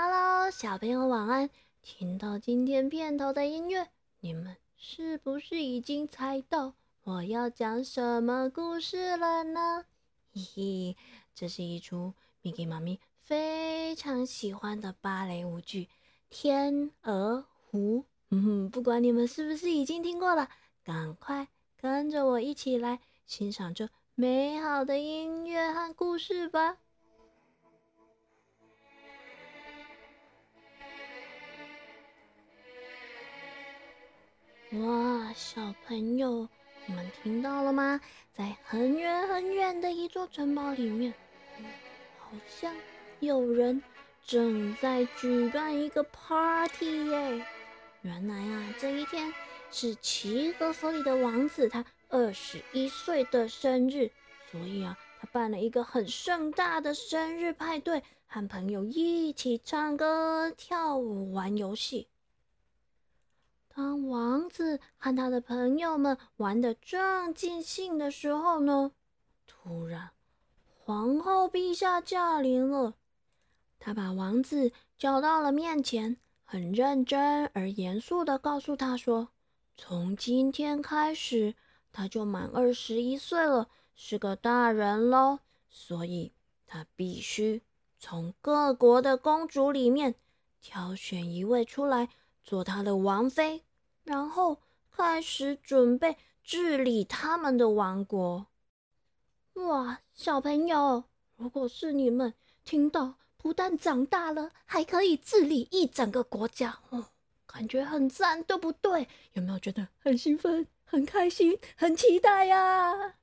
Hello，小朋友晚安。听到今天片头的音乐，你们是不是已经猜到我要讲什么故事了呢？嘿嘿，这是一出 Mickey 妈咪非常喜欢的芭蕾舞剧《天鹅湖》。嗯哼，不管你们是不是已经听过了，赶快跟着我一起来欣赏这美好的音乐和故事吧。哇，小朋友，你们听到了吗？在很远很远的一座城堡里面，好像有人正在举办一个 party 耶！原来啊，这一天是齐格弗里的王子他二十一岁的生日，所以啊，他办了一个很盛大的生日派对，和朋友一起唱歌、跳舞、玩游戏。当王子和他的朋友们玩得正尽兴的时候呢，突然，皇后陛下驾临了。他把王子叫到了面前，很认真而严肃地告诉他说：“从今天开始，他就满二十一岁了，是个大人喽。所以，他必须从各国的公主里面挑选一位出来做他的王妃。”然后开始准备治理他们的王国。哇，小朋友，如果是你们听到不但长大了，还可以治理一整个国家，哦，感觉很赞，对不对？有没有觉得很兴奋、很开心、很期待呀？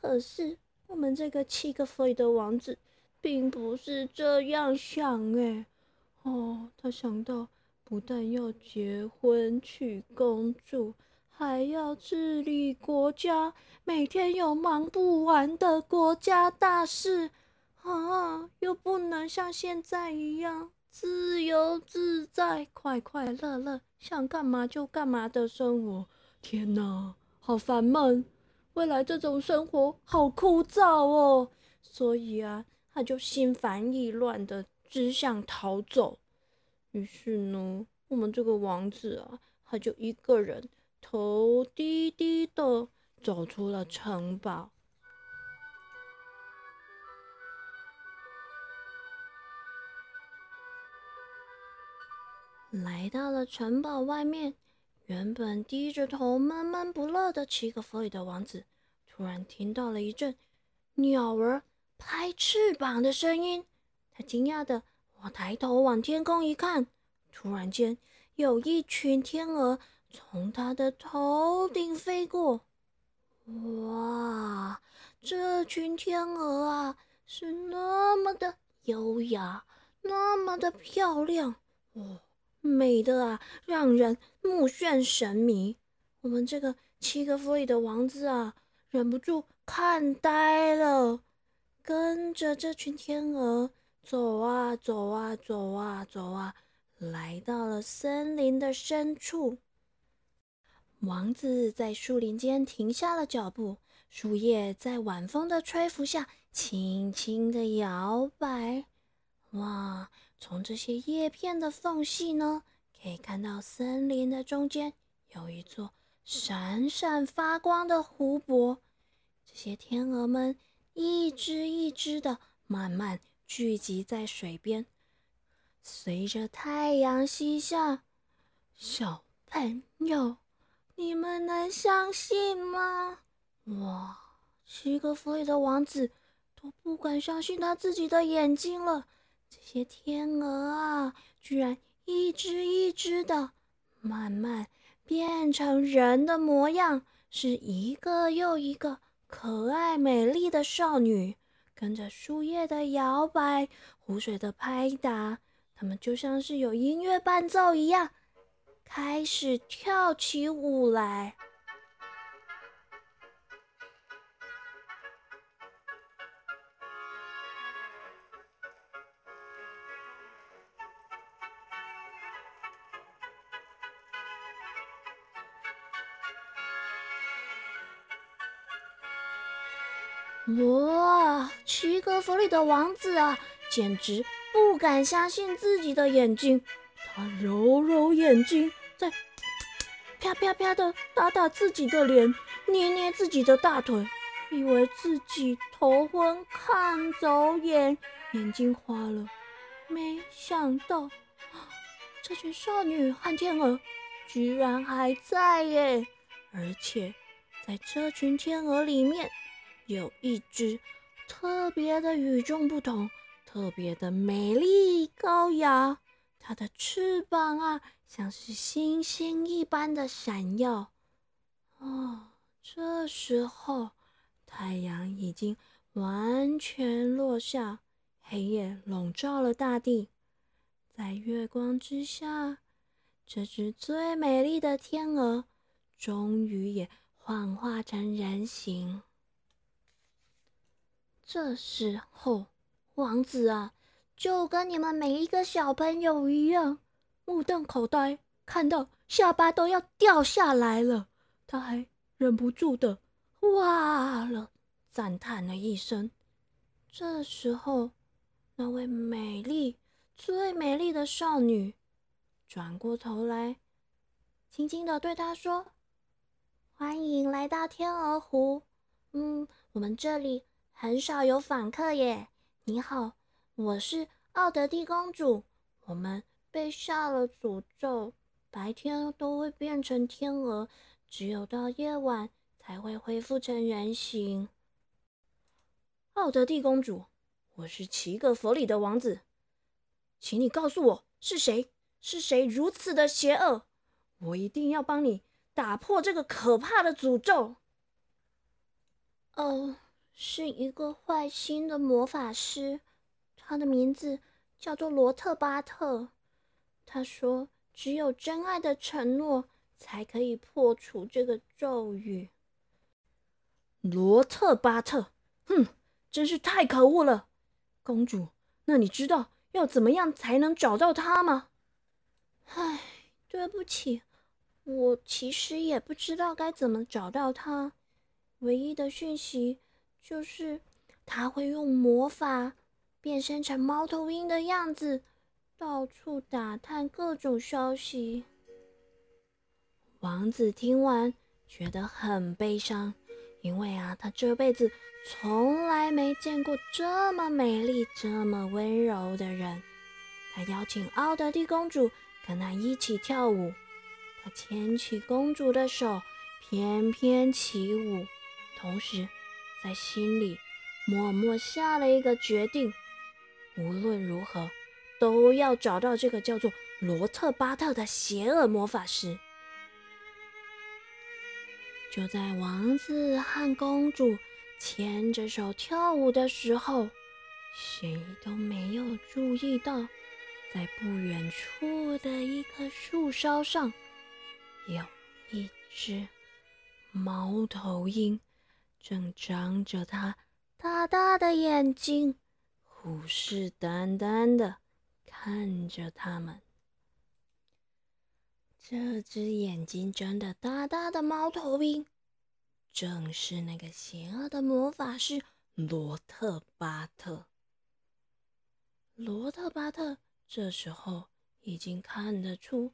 可是我们这个七个妃的王子并不是这样想哎，哦，他想到。不但要结婚娶公主，还要治理国家，每天有忙不完的国家大事啊！又不能像现在一样自由自在、快快乐乐，想干嘛就干嘛的生活。天哪，好烦闷！未来这种生活好枯燥哦。所以啊，他就心烦意乱的，只想逃走。于是呢，我们这个王子啊，他就一个人头低低的走出了城堡，来到了城堡外面。原本低着头闷闷不乐的七个弗里的王子，突然听到了一阵鸟儿拍翅膀的声音，他惊讶的。我抬头往天空一看，突然间有一群天鹅从他的头顶飞过。哇，这群天鹅啊，是那么的优雅，那么的漂亮，哦，美的啊，让人目眩神迷。我们这个七个弗里的王子啊，忍不住看呆了，跟着这群天鹅。走啊走啊走啊走啊，来到了森林的深处。王子在树林间停下了脚步，树叶在晚风的吹拂下轻轻的摇摆。哇，从这些叶片的缝隙呢，可以看到森林的中间有一座闪闪发光的湖泊。这些天鹅们一只一只的慢慢。聚集在水边，随着太阳西下。小朋友，你们能相信吗？哇，七个弗里的王子都不敢相信他自己的眼睛了。这些天鹅啊，居然一只一只的慢慢变成人的模样，是一个又一个可爱美丽的少女。跟着树叶的摇摆，湖水的拍打，它们就像是有音乐伴奏一样，开始跳起舞来。哇，齐格弗里的王子啊，简直不敢相信自己的眼睛。他揉揉眼睛，在啪啪啪的打打自己的脸，捏捏自己的大腿，以为自己头昏看走眼，眼睛花了。没想到，这群少女和天鹅居然还在耶！而且，在这群天鹅里面。有一只特别的与众不同、特别的美丽高雅，它的翅膀啊，像是星星一般的闪耀。哦，这时候太阳已经完全落下，黑夜笼罩了大地。在月光之下，这只最美丽的天鹅终于也幻化成人形。这时候，王子啊，就跟你们每一个小朋友一样，目瞪口呆，看到下巴都要掉下来了。他还忍不住的哇了，赞叹了一声。这时候，那位美丽、最美丽的少女转过头来，轻轻的对他说：“欢迎来到天鹅湖。嗯，我们这里。”很少有访客耶。你好，我是奥德蒂公主。我们被下了诅咒，白天都会变成天鹅，只有到夜晚才会恢复成人形。奥德蒂公主，我是齐格弗里的王子，请你告诉我是谁？是谁如此的邪恶？我一定要帮你打破这个可怕的诅咒。哦。是一个坏心的魔法师，他的名字叫做罗特巴特。他说：“只有真爱的承诺才可以破除这个咒语。”罗特巴特，哼，真是太可恶了！公主，那你知道要怎么样才能找到他吗？唉，对不起，我其实也不知道该怎么找到他。唯一的讯息。就是他会用魔法变身成猫头鹰的样子，到处打探各种消息。王子听完觉得很悲伤，因为啊，他这辈子从来没见过这么美丽、这么温柔的人。他邀请奥德蒂公主跟他一起跳舞，他牵起公主的手，翩翩起舞，同时。在心里默默下了一个决定，无论如何都要找到这个叫做罗特巴特的邪恶魔法师。就在王子和公主牵着手跳舞的时候，谁都没有注意到，在不远处的一棵树梢上，有一只猫头鹰。正张着它大大的眼睛，虎视眈眈的看着他们。这只眼睛睁得大大的猫头鹰，正是那个邪恶的魔法师罗特巴特。罗特巴特这时候已经看得出，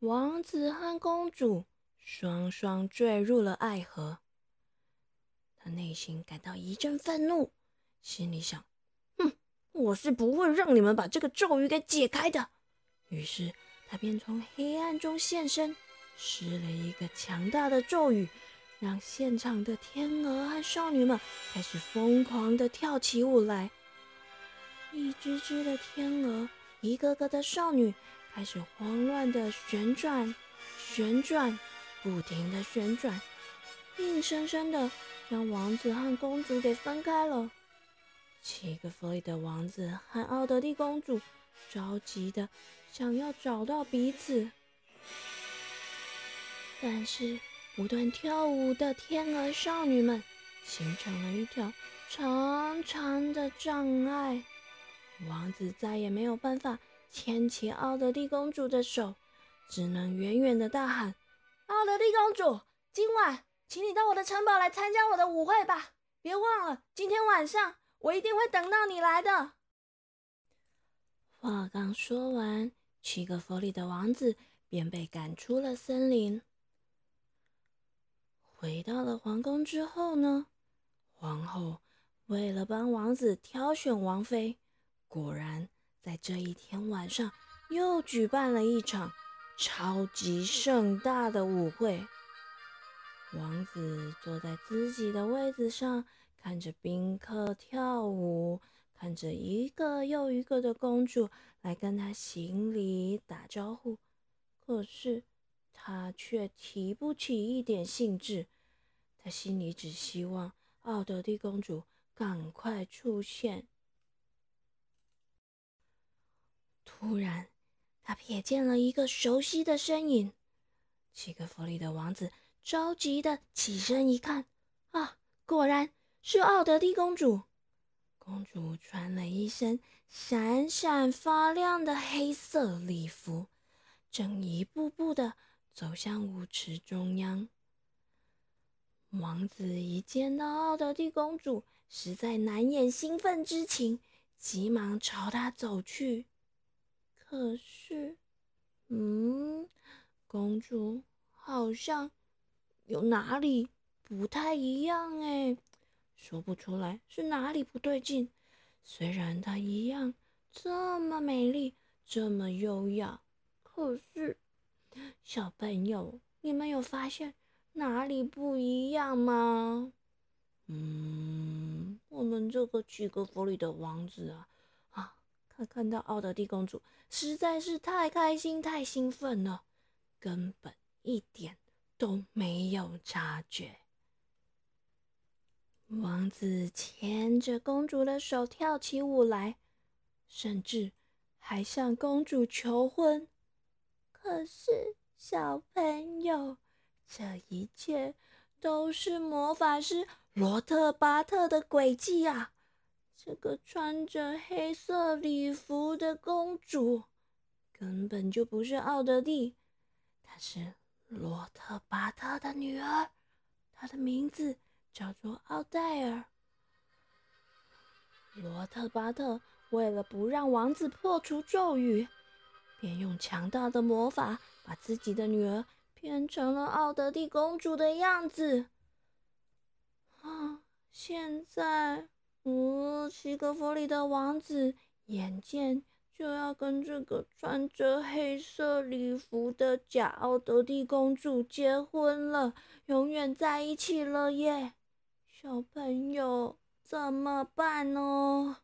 王子和公主双双坠入了爱河。内心感到一阵愤怒，心里想：“哼，我是不会让你们把这个咒语给解开的。”于是他便从黑暗中现身，施了一个强大的咒语，让现场的天鹅和少女们开始疯狂的跳起舞来。一只只的天鹅，一个个的少女开始慌乱的旋转、旋转，不停的旋转，硬生生的。将王子和公主给分开了。七个弗里的王子和奥德利公主着急的想要找到彼此，但是不断跳舞的天鹅少女们形成了一条长长的障碍。王子再也没有办法牵起奥德利公主的手，只能远远的大喊：“奥德利公主，今晚。”请你到我的城堡来参加我的舞会吧！别忘了，今天晚上我一定会等到你来的。话刚说完，七个佛里的王子便被赶出了森林。回到了皇宫之后呢，皇后为了帮王子挑选王妃，果然在这一天晚上又举办了一场超级盛大的舞会。王子坐在自己的位子上，看着宾客跳舞。看着一个又一个的公主来跟他行礼打招呼，可是他却提不起一点兴致。他心里只希望奥德蒂公主赶快出现。突然，他瞥见了一个熟悉的身影。七个弗里的王子着急的起身一看，啊，果然是奥德蒂公主。公主穿了一身闪闪发亮的黑色礼服，正一步步的走向舞池中央。王子一见到奥德蒂公主，实在难掩兴奋之情，急忙朝她走去。可是，嗯，公主好像有哪里不太一样哎。说不出来是哪里不对劲。虽然她一样这么美丽，这么优雅，可是，小朋友，你们有发现哪里不一样吗？嗯，我们这个七个佛里的王子啊，啊，他看到奥德蒂公主实在是太开心、太兴奋了，根本一点都没有察觉。王子牵着公主的手跳起舞来，甚至还向公主求婚。可是，小朋友，这一切都是魔法师罗特巴特的诡计啊！这个穿着黑色礼服的公主根本就不是奥德蒂，她是罗特巴特的女儿，她的名字。叫做奥黛尔。罗特巴特为了不让王子破除咒语，便用强大的魔法把自己的女儿变成了奥德蒂公主的样子。啊！现在，嗯，西格弗里的王子眼见就要跟这个穿着黑色礼服的假奥德蒂公主结婚了，永远在一起了耶！小朋友怎么办呢？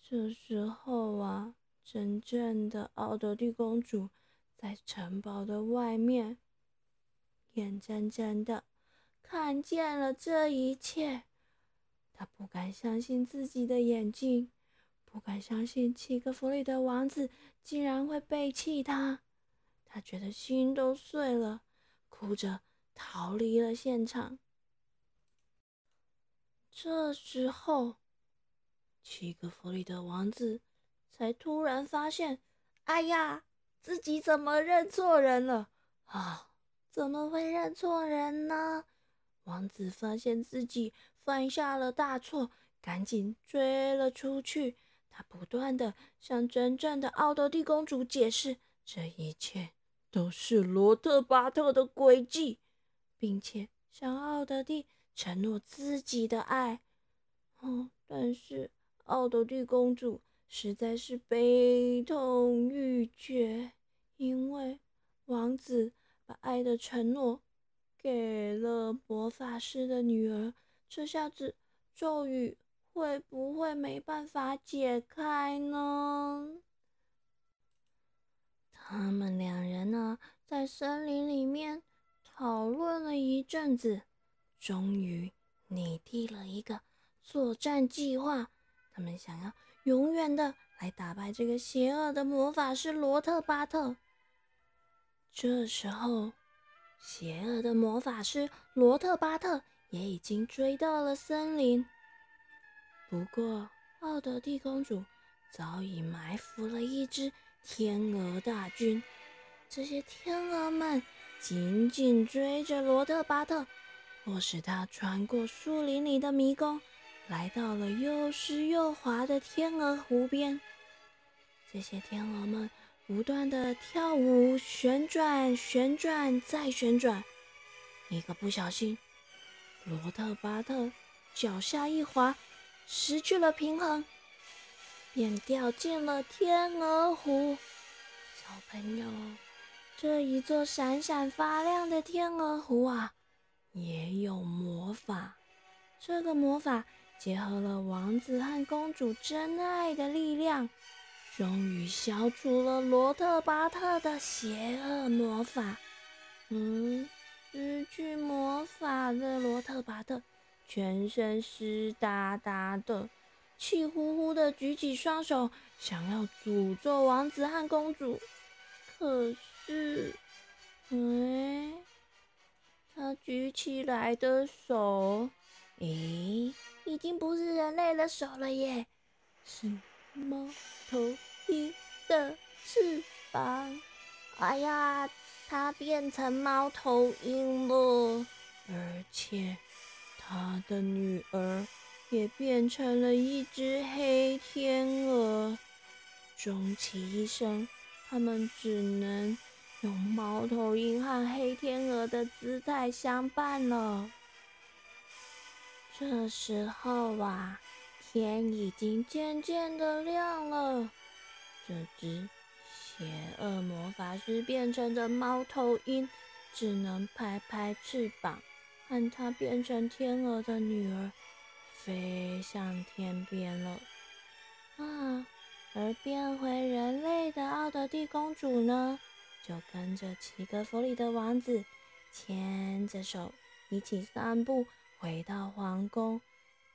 这时候啊，真正的奥德蒂公主在城堡的外面，眼睁睁的看见了这一切。她不敢相信自己的眼睛，不敢相信七个弗里的王子竟然会背弃他，他觉得心都碎了，哭着逃离了现场。这时候，七个弗里的王子才突然发现：“哎呀，自己怎么认错人了啊？怎么会认错人呢？”王子发现自己犯下了大错，赶紧追了出去。他不断的向真正的奥德蒂公主解释，这一切都是罗特巴特的诡计，并且向奥德蒂。承诺自己的爱，哦，但是奥德蒂公主实在是悲痛欲绝，因为王子把爱的承诺给了魔法师的女儿，这下子咒语会不会没办法解开呢？他们两人呢，在森林里面讨论了一阵子。终于拟定了一个作战计划，他们想要永远的来打败这个邪恶的魔法师罗特巴特。这时候，邪恶的魔法师罗特巴特也已经追到了森林。不过，奥德蒂公主早已埋伏了一支天鹅大军，这些天鹅们紧紧追着罗特巴特。迫使他穿过树林里的迷宫，来到了又湿又滑的天鹅湖边。这些天鹅们不断的跳舞、旋转、旋转再旋转。一个不小心，罗特巴特脚下一滑，失去了平衡，便掉进了天鹅湖。小朋友，这一座闪闪发亮的天鹅湖啊！也有魔法，这个魔法结合了王子和公主真爱的力量，终于消除了罗特巴特的邪恶魔法。嗯，失去魔法的罗特巴特全身湿哒哒的，气呼呼的举起双手，想要诅咒王子和公主。可是，哎。他举起来的手，咦，已经不是人类的手了耶，是猫头鹰的翅膀。哎呀，它变成猫头鹰了，而且他的女儿也变成了一只黑天鹅。终其一生，他们只能。用猫头鹰和黑天鹅的姿态相伴了。这时候啊，天已经渐渐的亮了。这只邪恶魔法师变成的猫头鹰，只能拍拍翅膀，看她变成天鹅的女儿飞向天边了。啊，而变回人类的奥德蒂公主呢？就跟着齐格弗里的王子牵着手一起散步，回到皇宫，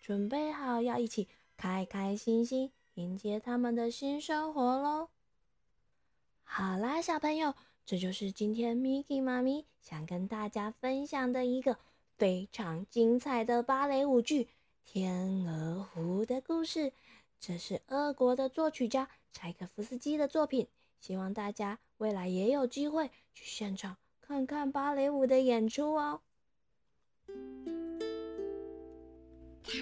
准备好要一起开开心心迎接他们的新生活喽。好啦，小朋友，这就是今天 Miki 妈咪想跟大家分享的一个非常精彩的芭蕾舞剧《天鹅湖》的故事。这是俄国的作曲家柴可夫斯基的作品。希望大家未来也有机会去现场看看芭蕾舞的演出哦。彩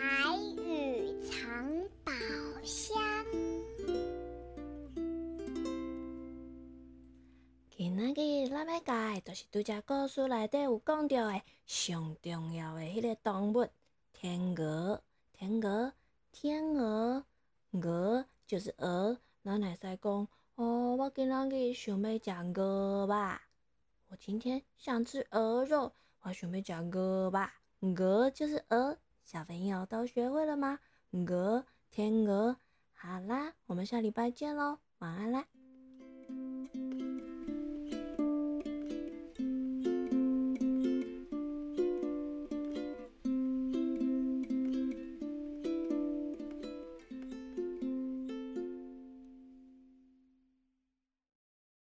雨藏宝箱。今仔日咱要教的，就是拄只故事内底有讲到的上重要的迄个动物——天鹅。天鹅，天鹅，鹅就是鹅，咱会使讲。哦，我今仔日想要食鹅吧。我今天想吃鹅肉，我想要食鹅吧。鹅就是鹅，小朋友都学会了吗？鹅，天鹅。好啦，我们下礼拜见喽，晚安啦。